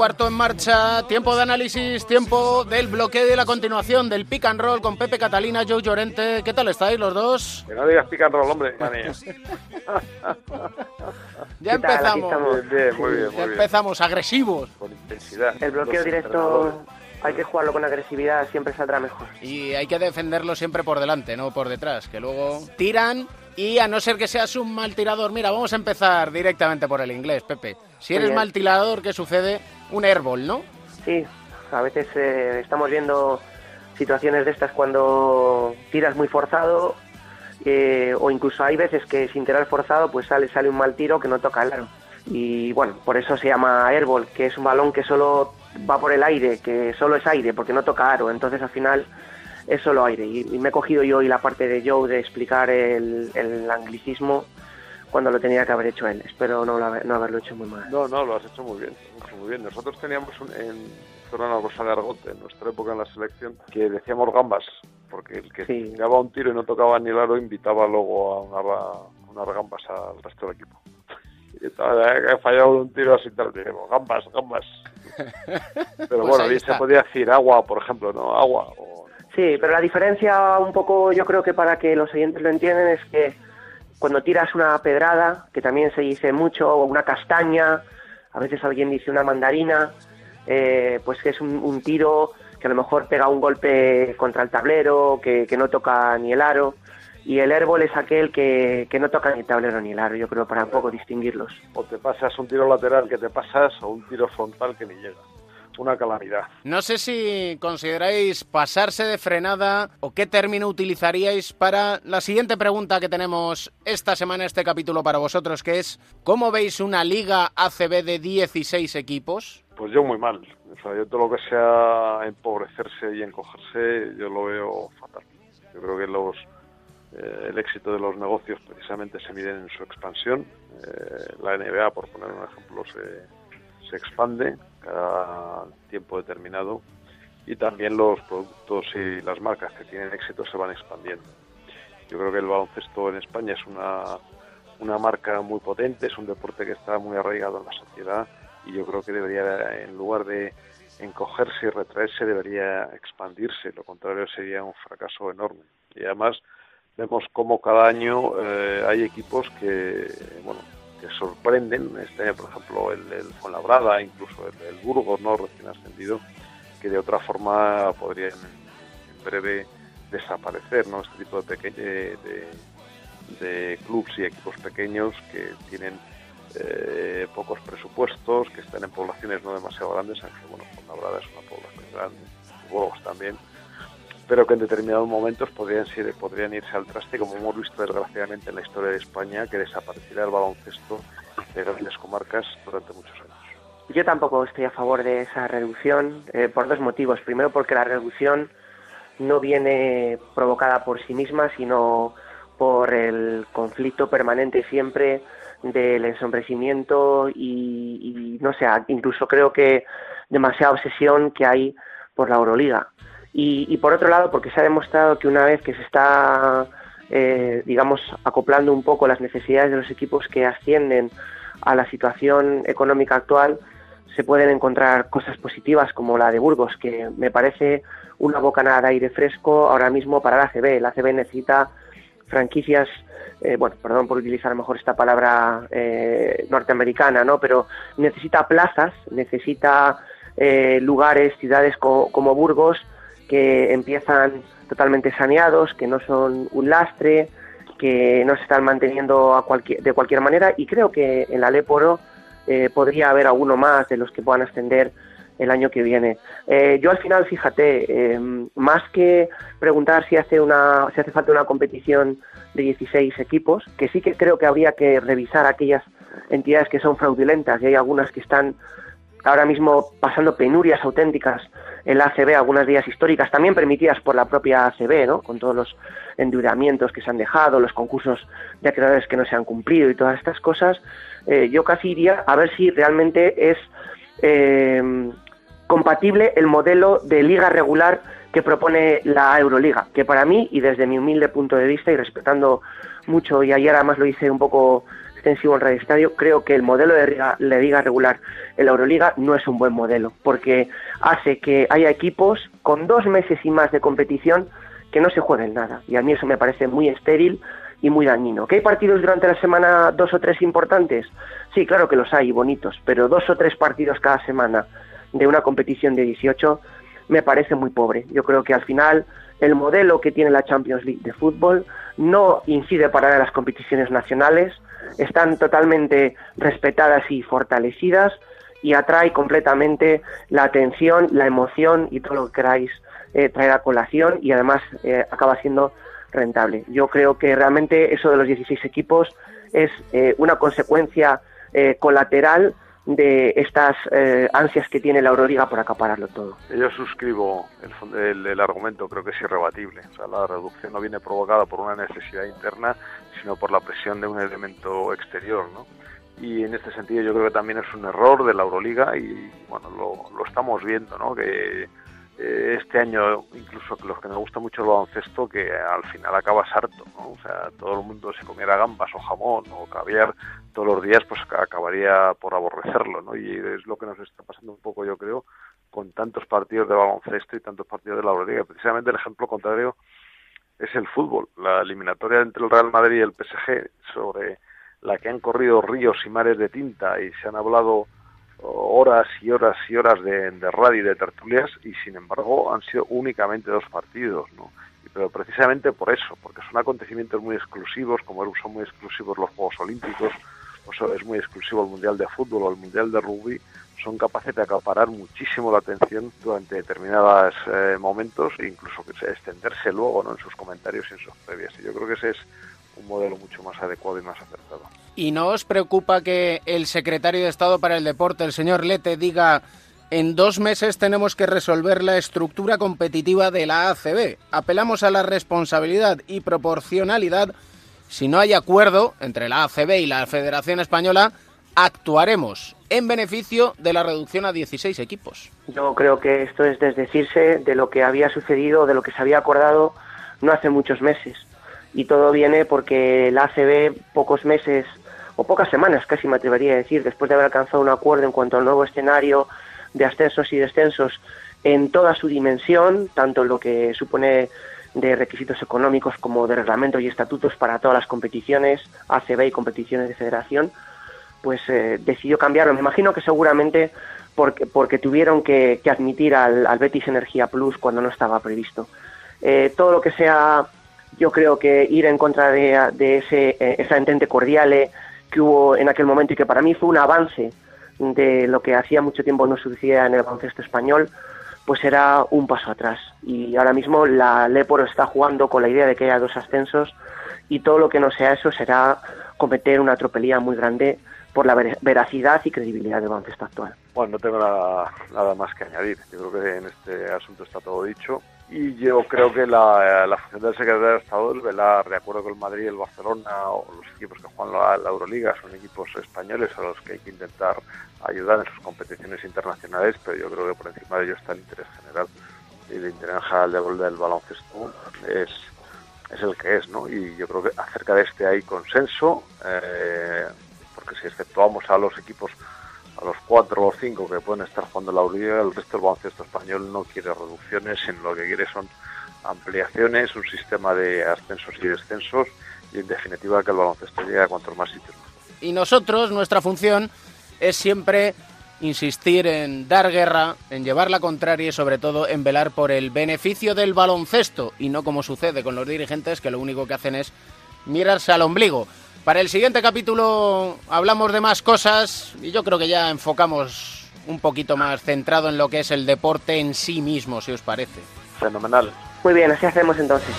Cuarto en marcha, tiempo de análisis, tiempo del bloqueo y de la continuación del pick and roll con Pepe Catalina, Joe Llorente. ¿Qué tal estáis los dos? Que no digas pick and roll, hombre, ya empezamos. Bien, muy bien, muy ya empezamos, agresivos. Con intensidad. El bloqueo directo hay que jugarlo con agresividad, siempre saldrá mejor. Y hay que defenderlo siempre por delante, no por detrás, que luego tiran y a no ser que seas un mal tirador, mira, vamos a empezar directamente por el inglés, Pepe. Si eres mal tirador, ¿qué sucede? Un airball, ¿no? Sí, a veces eh, estamos viendo situaciones de estas cuando tiras muy forzado eh, o incluso hay veces que sin tirar forzado pues sale, sale un mal tiro que no toca el aro. Y bueno, por eso se llama airball, que es un balón que solo va por el aire, que solo es aire porque no toca aro. Entonces al final es solo aire. Y, me he cogido yo y la parte de Joe de explicar el, anglicismo cuando lo tenía que haber hecho él. Espero no, no, haberlo hecho muy mal. No, no, lo has hecho muy bien. Muy bien. Nosotros teníamos un, en una cosa de argote en nuestra época en la selección que decíamos gambas, porque el que daba un tiro y no tocaba ni el aro invitaba luego a una, unas gambas al resto del equipo. Y he fallado un tiro así tal, gambas, gambas. Pero pues bueno, se podía decir agua, por ejemplo, ¿no? Agua o Sí, pero la diferencia un poco, yo creo que para que los oyentes lo entiendan, es que cuando tiras una pedrada, que también se dice mucho, o una castaña, a veces alguien dice una mandarina, eh, pues que es un, tiro que a lo mejor pega un golpe contra el tablero, que, no toca ni el aro, y el árbol es aquel que, que, no toca ni el tablero ni el aro, yo creo, para un poco distinguirlos. O te pasas un tiro lateral que te pasas, o un tiro frontal que ni llega una calamidad. No sé si consideráis pasarse de frenada o qué término utilizaríais para la siguiente pregunta que tenemos esta semana, este capítulo para vosotros, que es ¿cómo veis una liga ACB de 16 equipos? Pues yo muy mal. O sea, yo todo lo que sea empobrecerse y encogerse, yo lo veo fatal. Yo creo que los eh, el éxito de los negocios precisamente se mide en su expansión. Eh, la NBA, por poner un ejemplo, se, se expande cada tiempo determinado y también los productos y las marcas que tienen éxito se van expandiendo. Yo creo que el baloncesto en España es una, una marca muy potente, es un deporte que está muy arraigado en la sociedad y yo creo que debería, en lugar de encogerse y retraerse, debería expandirse. Lo contrario sería un fracaso enorme. Y además vemos como cada año eh, hay equipos que, bueno, que sorprenden. Este año, por ejemplo, el, el Fuenlabrada, incluso el, Burgos, ¿no? recién ascendido, que de otra forma podrían en breve desaparecer, ¿no? Este tipo de, de, de, clubs y equipos pequeños que tienen eh, pocos presupuestos, que están en poblaciones no demasiado grandes, aunque bueno, Fuenlabrada es una población grande, Burgos también, pero que en determinados momentos podrían, ser, podrían irse al traste, como hemos visto desgraciadamente en la historia de España, que desapareciera el baloncesto de grandes comarcas durante muchos años. Yo tampoco estoy a favor de esa reducción eh, por dos motivos. Primero, porque la reducción no viene provocada por sí misma, sino por el conflicto permanente siempre del ensombrecimiento y no sé, incluso creo que demasiada obsesión que hay por la Euroliga. Y, por otro lado, porque se ha demostrado que una vez que se está, eh, digamos, acoplando un poco las necesidades de los equipos que ascienden a la situación económica actual, se pueden encontrar cosas positivas como la de Burgos, que me parece una bocanada de aire fresco ahora mismo para la ACB. La ACB necesita franquicias, eh, bueno, perdón por utilizar mejor esta palabra eh, norteamericana, ¿no? Pero necesita plazas, necesita lugares, ciudades como Burgos, que empiezan totalmente saneados, que no son un lastre, que no se están manteniendo a cualquier, de cualquier manera y creo que en la Leporo eh, podría haber alguno más de los que puedan ascender el año que viene. Eh, yo al final, fíjate, em, más que preguntar si hace, una, si hace falta una competición de 16 equipos, que sí que creo que habría que revisar aquellas entidades que son fraudulentas y hay algunas que están ahora mismo pasando penurias auténticas en la ACB, algunas días históricas, también permitidas por la propia ACB, ¿no? con todos los endeudamientos que se han dejado, los concursos de acreedores que no se han cumplido y todas estas cosas, eh, yo casi iría a ver si realmente es eh, compatible el modelo de liga regular que propone la Euroliga, que para mí, y desde mi humilde punto de vista, y respetando mucho, y ayer además lo hice un poco extensivo en Radio Estadio, creo que el modelo de liga, regular en la Euroliga no es un buen modelo, porque hace que haya equipos con dos meses y más de competición que no se jueguen nada. Y a mí eso me parece muy estéril y muy dañino. ¿Que hay partidos durante la semana, dos o tres importantes? Sí, claro que los hay, bonitos, pero dos o tres partidos cada semana de una competición de 18 me parece muy pobre. Yo creo que al final el modelo que tiene la Champions League de fútbol no incide para las competiciones nacionales, están totalmente respetadas y fortalecidas y atrae completamente la atención, la emoción y todo lo que queráis eh, traer a colación y además eh, acaba siendo rentable. Yo creo que realmente eso de los 16 equipos es eh, una consecuencia colateral de estas ansias que tiene la Euroliga por acapararlo todo. Yo suscribo el, el, argumento, creo que es irrebatible. O sea, la reducción no viene provocada por una necesidad interna, sino por la presión de un elemento exterior, ¿no? y en este sentido yo creo que también es un error de la Euroliga y bueno lo, lo estamos viendo no que eh, este año incluso los que nos gusta mucho el baloncesto que al final acabas harto ¿no? o sea todo el mundo si comiera gambas o jamón o caviar todos los días pues acabaría por aborrecerlo no y es lo que nos está pasando un poco yo creo con tantos partidos de baloncesto y tantos partidos de la Euroliga. Precisamente el ejemplo contrario es el fútbol. La eliminatoria entre el Real Madrid y el PSG sobre la que han corrido ríos y mares de tinta y se han hablado horas y horas y horas de, radio y de tertulias y sin embargo han sido únicamente dos partidos, ¿no? Pero precisamente por eso, porque son acontecimientos muy exclusivos, como son muy exclusivos los Juegos Olímpicos, o es muy exclusivo el Mundial de Fútbol o el Mundial de Rugby, son capaces de acaparar muchísimo la atención durante determinados eh, momentos e incluso extenderse luego ¿no? en sus comentarios y en sus previas. Y yo creo que ese es un modelo mucho más adecuado y más acertado. ¿Y no os preocupa que el secretario de Estado para el Deporte, el señor Lete, diga en dos meses tenemos que resolver la estructura competitiva de la ACB? Apelamos a la responsabilidad y proporcionalidad. Si no hay acuerdo entre la ACB y la Federación Española, actuaremos en beneficio de la reducción a 16 equipos. Yo creo que esto es desdecirse de lo que había sucedido, de lo que se había acordado no hace muchos meses y todo viene porque la ACB pocos meses o pocas semanas casi me atrevería a decir después de haber alcanzado un acuerdo en cuanto al nuevo escenario de ascensos y descensos en toda su dimensión, tanto lo que supone de requisitos económicos como de reglamentos y estatutos para todas las competiciones, ACB y competiciones de federación, pues eh, decidió cambiarlo. Me imagino que seguramente porque, porque tuvieron que, admitir al, Betis Energía Plus cuando no estaba previsto. Eh, todo lo que sea yo creo que ir en contra de, ese, eh, esa entente cordiale que hubo en aquel momento y que para mí fue un avance de lo que hacía mucho tiempo no sucedía en el baloncesto español, pues era un paso atrás. Y ahora mismo la Leporo está jugando con la idea de que haya dos ascensos y todo lo que no sea eso será cometer una tropelía muy grande por la veracidad y credibilidad del baloncesto actual. Bueno, no tengo nada más que añadir. Yo creo que en este asunto está todo dicho y yo creo que la, función del secretario de Estado es velar, de acuerdo con el Madrid, el Barcelona o los equipos que juegan la, la, Euroliga, son equipos españoles a los que hay que intentar ayudar en sus competiciones internacionales, pero yo creo que por encima de ello está el interés general y el interés general del, del baloncesto es, es el que es, ¿no? Y yo creo que acerca de este hay consenso, eh, porque si exceptuamos a los equipos a los cuatro o cinco que pueden estar jugando la Euroliga, el resto del baloncesto español no quiere reducciones, sino lo que quiere son ampliaciones, un sistema de ascensos y descensos y en definitiva que el baloncesto llegue a cuantos más sitios. Y nosotros, nuestra función es siempre insistir en dar guerra, en llevar la contraria y sobre todo en velar por el beneficio del baloncesto y no como sucede con los dirigentes que lo único que hacen es mirarse al ombligo. Para el siguiente capítulo hablamos de más cosas y yo creo que ya enfocamos un poquito más centrado en lo que es el deporte en sí mismo, si os parece. Fenomenal. Muy bien, así hacemos entonces.